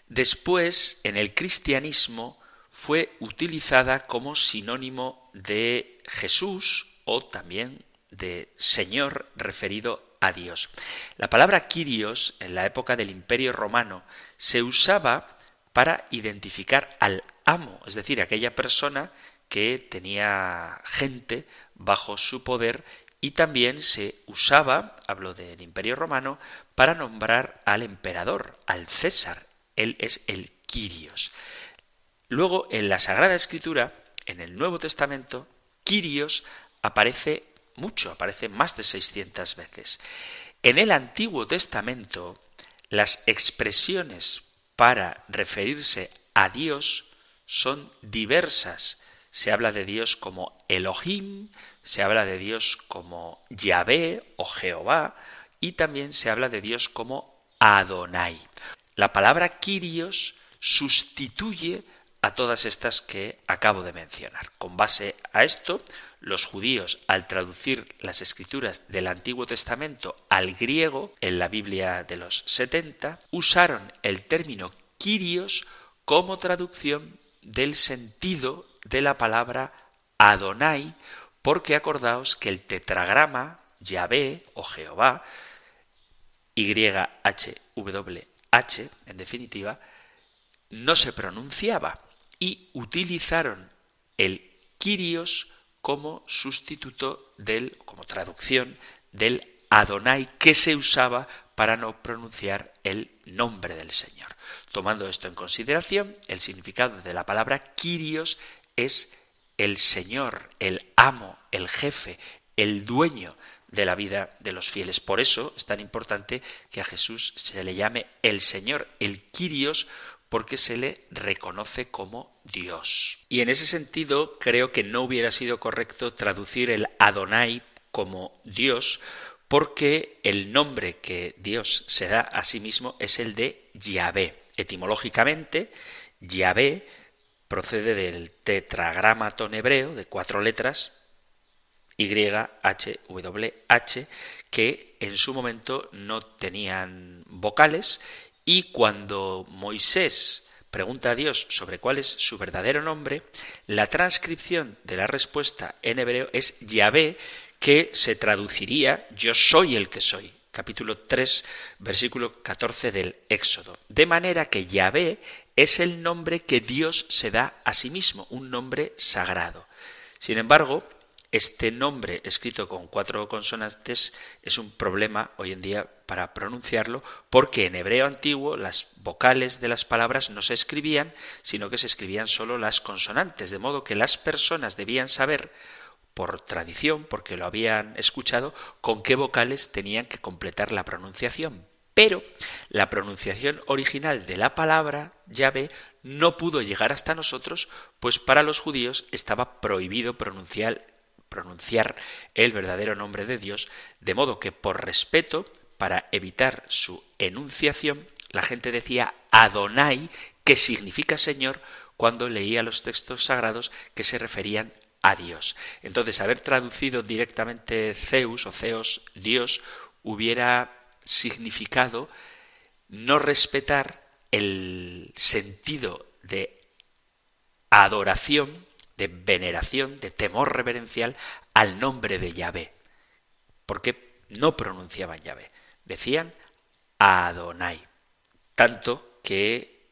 después en el cristianismo fue utilizada como sinónimo de Jesús o también de Señor referido a Dios. La palabra Kyrios en la época del Imperio Romano se usaba para identificar al amo, es decir, aquella persona que tenía gente bajo su poder y también se usaba, hablo del Imperio Romano, para nombrar al emperador, al César. Él es el Kyrios. Luego, en la Sagrada Escritura, en el Nuevo Testamento, Kyrios aparece mucho, aparece más de 600 veces. En el Antiguo Testamento, las expresiones para referirse a Dios son diversas. Se habla de Dios como Elohim, se habla de Dios como Yahvé o Jehová, y también se habla de Dios como Adonai. La palabra Kyrios sustituye a todas estas que acabo de mencionar. Con base a esto, los judíos, al traducir las escrituras del Antiguo Testamento al griego en la Biblia de los 70, usaron el término Kyrios como traducción del sentido de la palabra Adonai, porque acordaos que el tetragrama Yahvé o Jehová, YHWH, en definitiva, no se pronunciaba y utilizaron el Kyrios como sustituto del, como traducción del Adonai que se usaba para no pronunciar el nombre del Señor. Tomando esto en consideración, el significado de la palabra Kyrios es el Señor, el amo, el jefe, el dueño de la vida de los fieles. Por eso es tan importante que a Jesús se le llame el Señor, el Kyrios, porque se le reconoce como Dios. Y en ese sentido creo que no hubiera sido correcto traducir el Adonai como Dios, porque el nombre que Dios se da a sí mismo es el de Yahvé. Etimológicamente, Yahvé procede del tetragramatón hebreo de cuatro letras YHWH que en su momento no tenían vocales y cuando Moisés pregunta a Dios sobre cuál es su verdadero nombre, la transcripción de la respuesta en hebreo es Yahvé, que se traduciría yo soy el que soy. Capítulo 3, versículo 14 del Éxodo. De manera que Yahvé es el nombre que Dios se da a sí mismo, un nombre sagrado. Sin embargo, este nombre escrito con cuatro consonantes es un problema hoy en día para pronunciarlo porque en hebreo antiguo las vocales de las palabras no se escribían, sino que se escribían solo las consonantes, de modo que las personas debían saber por tradición, porque lo habían escuchado, con qué vocales tenían que completar la pronunciación. Pero la pronunciación original de la palabra llave no pudo llegar hasta nosotros, pues para los judíos estaba prohibido pronunciar pronunciar el verdadero nombre de Dios, de modo que por respeto, para evitar su enunciación, la gente decía Adonai, que significa Señor, cuando leía los textos sagrados que se referían a Dios. Entonces, haber traducido directamente Zeus o Zeus, Dios, hubiera significado no respetar el sentido de adoración de veneración, de temor reverencial al nombre de Yahvé. Porque no pronunciaban Yahvé, decían Adonai. Tanto que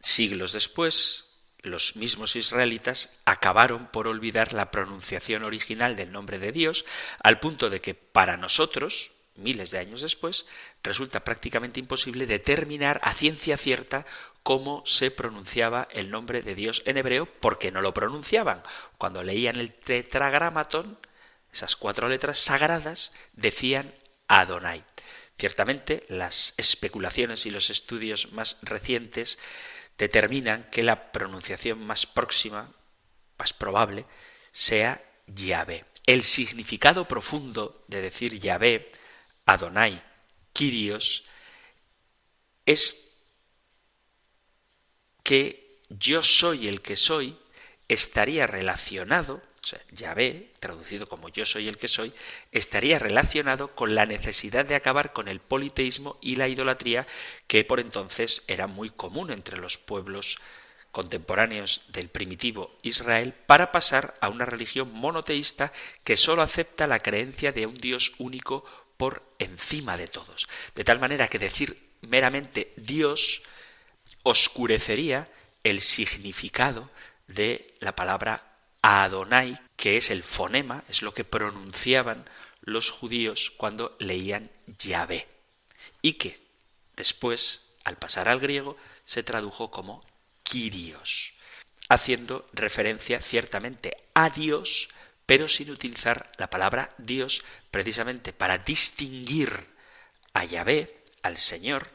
siglos después los mismos israelitas acabaron por olvidar la pronunciación original del nombre de Dios, al punto de que para nosotros, miles de años después, resulta prácticamente imposible determinar a ciencia cierta cómo se pronunciaba el nombre de Dios en hebreo, porque no lo pronunciaban. Cuando leían el tetragramatón, esas cuatro letras sagradas decían Adonai. Ciertamente, las especulaciones y los estudios más recientes determinan que la pronunciación más próxima, más probable, sea Yahvé. El significado profundo de decir Yahvé, Adonai, Kyrios, es que yo soy el que soy estaría relacionado, o sea, Yahvé, traducido como yo soy el que soy, estaría relacionado con la necesidad de acabar con el politeísmo y la idolatría que por entonces era muy común entre los pueblos contemporáneos del primitivo Israel para pasar a una religión monoteísta que sólo acepta la creencia de un Dios único por encima de todos. De tal manera que decir meramente Dios oscurecería el significado de la palabra Adonai, que es el fonema, es lo que pronunciaban los judíos cuando leían Yahvé, y que después, al pasar al griego, se tradujo como Kyrios, haciendo referencia ciertamente a Dios, pero sin utilizar la palabra Dios precisamente para distinguir a Yahvé, al Señor,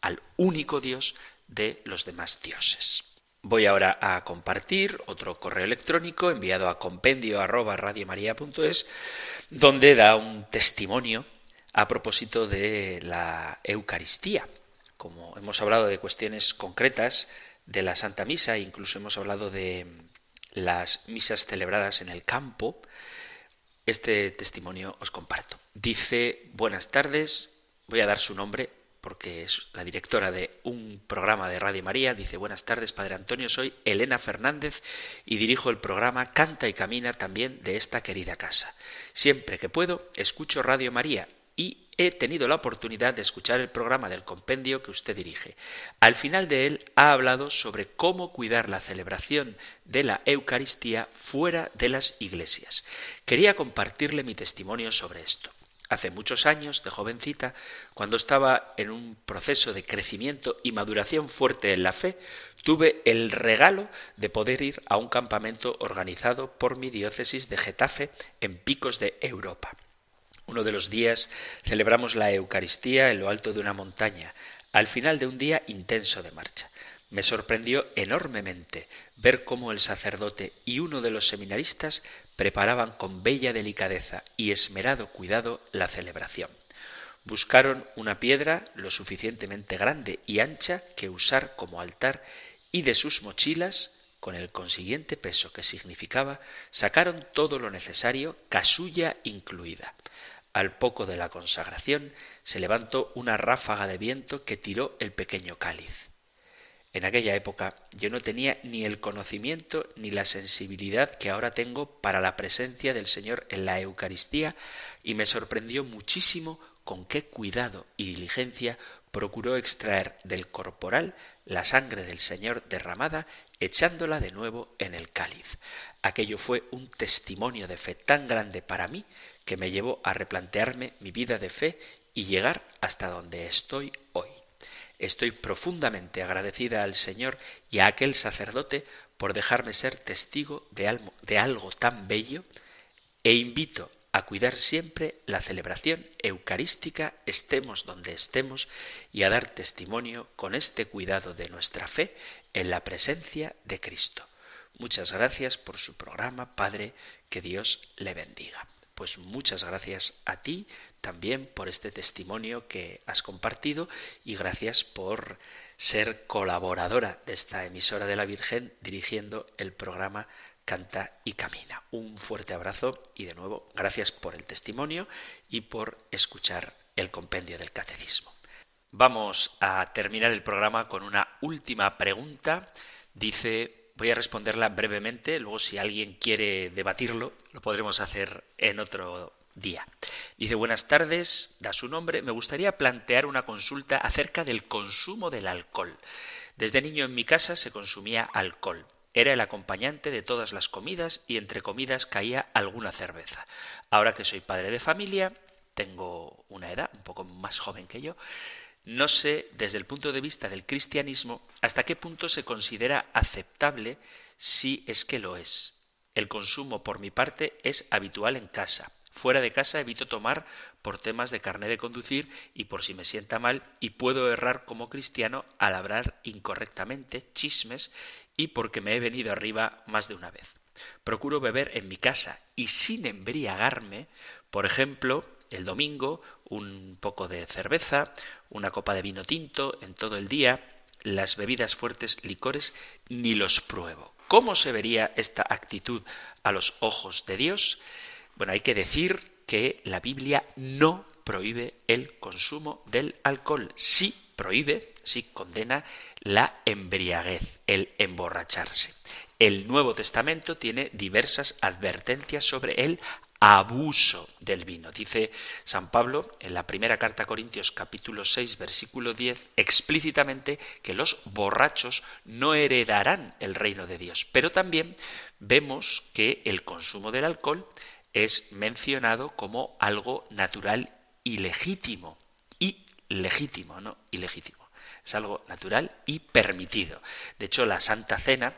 al único Dios, de los demás dioses. Voy ahora a compartir otro correo electrónico enviado a compendio arroba donde da un testimonio a propósito de la Eucaristía. Como hemos hablado de cuestiones concretas de la Santa Misa, incluso hemos hablado de las misas celebradas en el campo, este testimonio os comparto. Dice, buenas tardes, voy a dar su nombre porque es la directora de un programa de Radio María, dice buenas tardes Padre Antonio, soy Elena Fernández y dirijo el programa Canta y Camina también de esta querida casa. Siempre que puedo escucho Radio María y he tenido la oportunidad de escuchar el programa del compendio que usted dirige. Al final de él ha hablado sobre cómo cuidar la celebración de la Eucaristía fuera de las iglesias. Quería compartirle mi testimonio sobre esto. Hace muchos años, de jovencita, cuando estaba en un proceso de crecimiento y maduración fuerte en la fe, tuve el regalo de poder ir a un campamento organizado por mi diócesis de Getafe en Picos de Europa. Uno de los días celebramos la Eucaristía en lo alto de una montaña, al final de un día intenso de marcha. Me sorprendió enormemente ver cómo el sacerdote y uno de los seminaristas preparaban con bella delicadeza y esmerado cuidado la celebración. Buscaron una piedra lo suficientemente grande y ancha que usar como altar y de sus mochilas, con el consiguiente peso que significaba, sacaron todo lo necesario, casulla incluida. Al poco de la consagración se levantó una ráfaga de viento que tiró el pequeño cáliz. En aquella época yo no tenía ni el conocimiento ni la sensibilidad que ahora tengo para la presencia del Señor en la Eucaristía y me sorprendió muchísimo con qué cuidado y diligencia procuró extraer del corporal la sangre del Señor derramada, echándola de nuevo en el cáliz. Aquello fue un testimonio de fe tan grande para mí que me llevó a replantearme mi vida de fe y llegar hasta donde estoy hoy. Estoy profundamente agradecida al Señor y a aquel sacerdote por dejarme ser testigo de algo, de algo tan bello e invito a cuidar siempre la celebración eucarística, estemos donde estemos, y a dar testimonio con este cuidado de nuestra fe en la presencia de Cristo. Muchas gracias por su programa, Padre, que Dios le bendiga. Pues muchas gracias a ti también por este testimonio que has compartido y gracias por ser colaboradora de esta emisora de la Virgen dirigiendo el programa Canta y Camina. Un fuerte abrazo y de nuevo gracias por el testimonio y por escuchar el compendio del catecismo. Vamos a terminar el programa con una última pregunta. Dice Voy a responderla brevemente, luego si alguien quiere debatirlo, lo podremos hacer en otro día. Dice, buenas tardes, da su nombre. Me gustaría plantear una consulta acerca del consumo del alcohol. Desde niño en mi casa se consumía alcohol. Era el acompañante de todas las comidas y entre comidas caía alguna cerveza. Ahora que soy padre de familia, tengo una edad un poco más joven que yo, no sé, desde el punto de vista del cristianismo, hasta qué punto se considera aceptable si es que lo es. El consumo, por mi parte, es habitual en casa. Fuera de casa evito tomar por temas de carné de conducir y por si me sienta mal y puedo errar como cristiano al hablar incorrectamente, chismes y porque me he venido arriba más de una vez. Procuro beber en mi casa y sin embriagarme, por ejemplo, el domingo un poco de cerveza, una copa de vino tinto en todo el día, las bebidas fuertes, licores, ni los pruebo. ¿Cómo se vería esta actitud a los ojos de Dios? Bueno, hay que decir que la Biblia no prohíbe el consumo del alcohol. Sí prohíbe, sí condena la embriaguez, el emborracharse. El Nuevo Testamento tiene diversas advertencias sobre el abuso del vino. Dice San Pablo en la primera carta a Corintios capítulo 6 versículo 10 explícitamente que los borrachos no heredarán el reino de Dios. Pero también vemos que el consumo del alcohol es mencionado como algo natural y legítimo. Y legítimo, no ilegítimo. Es algo natural y permitido. De hecho, la Santa Cena,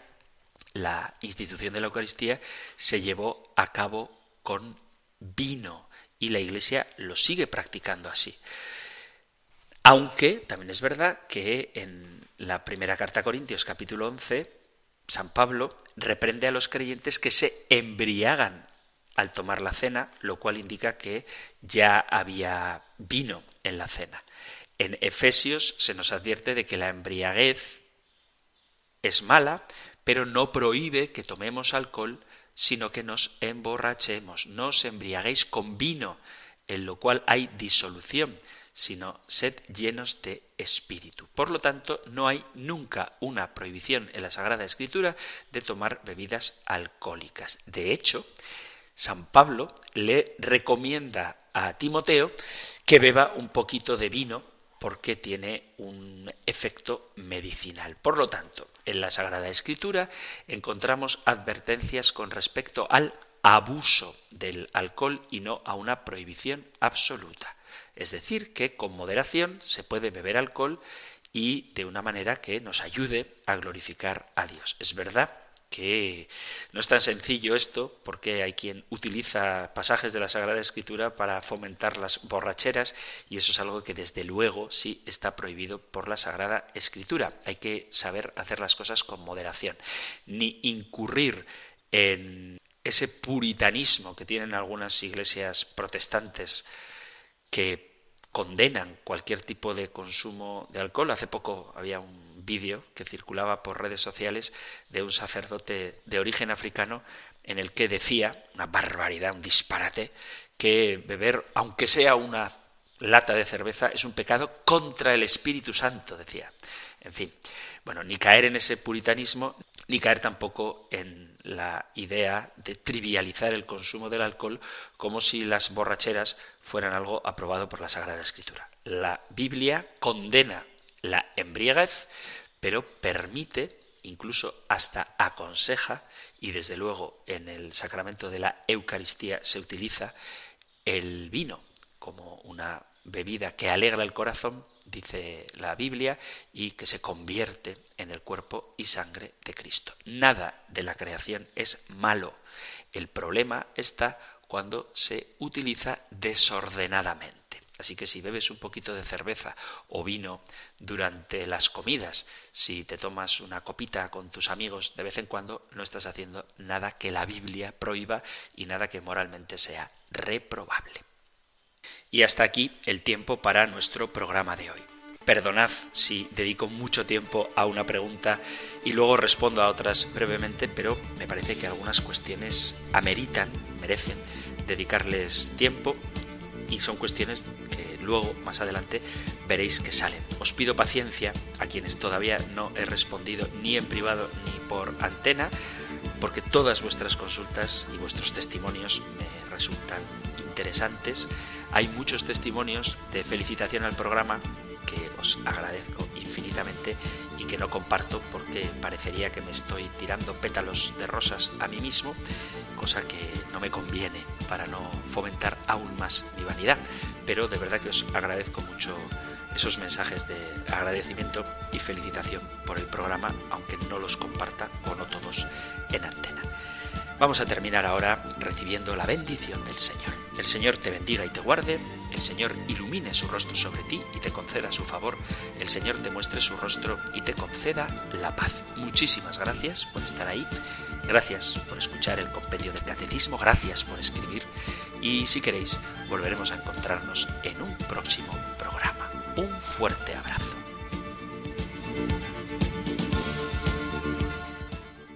la institución de la Eucaristía, se llevó a cabo con vino y la Iglesia lo sigue practicando así. Aunque también es verdad que en la primera carta a Corintios capítulo 11 San Pablo reprende a los creyentes que se embriagan al tomar la cena, lo cual indica que ya había vino en la cena. En Efesios se nos advierte de que la embriaguez es mala, pero no prohíbe que tomemos alcohol sino que nos emborrachemos. No os embriaguéis con vino, en lo cual hay disolución, sino sed llenos de espíritu. Por lo tanto, no hay nunca una prohibición en la Sagrada Escritura de tomar bebidas alcohólicas. De hecho, San Pablo le recomienda a Timoteo que beba un poquito de vino porque tiene un efecto medicinal. Por lo tanto, en la Sagrada Escritura encontramos advertencias con respecto al abuso del alcohol y no a una prohibición absoluta. Es decir, que con moderación se puede beber alcohol y de una manera que nos ayude a glorificar a Dios. Es verdad que no es tan sencillo esto, porque hay quien utiliza pasajes de la Sagrada Escritura para fomentar las borracheras, y eso es algo que desde luego sí está prohibido por la Sagrada Escritura. Hay que saber hacer las cosas con moderación, ni incurrir en ese puritanismo que tienen algunas iglesias protestantes que condenan cualquier tipo de consumo de alcohol. Hace poco había un vídeo que circulaba por redes sociales de un sacerdote de origen africano en el que decía, una barbaridad, un disparate, que beber, aunque sea una lata de cerveza, es un pecado contra el Espíritu Santo, decía. En fin, bueno, ni caer en ese puritanismo, ni caer tampoco en la idea de trivializar el consumo del alcohol como si las borracheras fueran algo aprobado por la Sagrada Escritura. La Biblia condena la embriaguez, pero permite, incluso hasta aconseja, y desde luego en el sacramento de la Eucaristía se utiliza el vino como una bebida que alegra el corazón, dice la Biblia, y que se convierte en el cuerpo y sangre de Cristo. Nada de la creación es malo. El problema está cuando se utiliza desordenadamente. Así que si bebes un poquito de cerveza o vino durante las comidas, si te tomas una copita con tus amigos de vez en cuando, no estás haciendo nada que la Biblia prohíba y nada que moralmente sea reprobable. Y hasta aquí el tiempo para nuestro programa de hoy. Perdonad si dedico mucho tiempo a una pregunta y luego respondo a otras brevemente, pero me parece que algunas cuestiones ameritan, merecen dedicarles tiempo y son cuestiones que luego, más adelante, veréis que salen. Os pido paciencia a quienes todavía no he respondido ni en privado ni por antena, porque todas vuestras consultas y vuestros testimonios me resultan interesantes. Hay muchos testimonios de felicitación al programa que os agradezco infinitamente y que no comparto porque parecería que me estoy tirando pétalos de rosas a mí mismo, cosa que no me conviene para no fomentar aún más mi vanidad. Pero de verdad que os agradezco mucho esos mensajes de agradecimiento y felicitación por el programa, aunque no los comparta o no todos en antena. Vamos a terminar ahora recibiendo la bendición del Señor. El Señor te bendiga y te guarde, el Señor ilumine su rostro sobre ti y te conceda su favor, el Señor te muestre su rostro y te conceda la paz. Muchísimas gracias por estar ahí, gracias por escuchar el compendio del catecismo, gracias por escribir y si queréis volveremos a encontrarnos en un próximo programa. Un fuerte abrazo.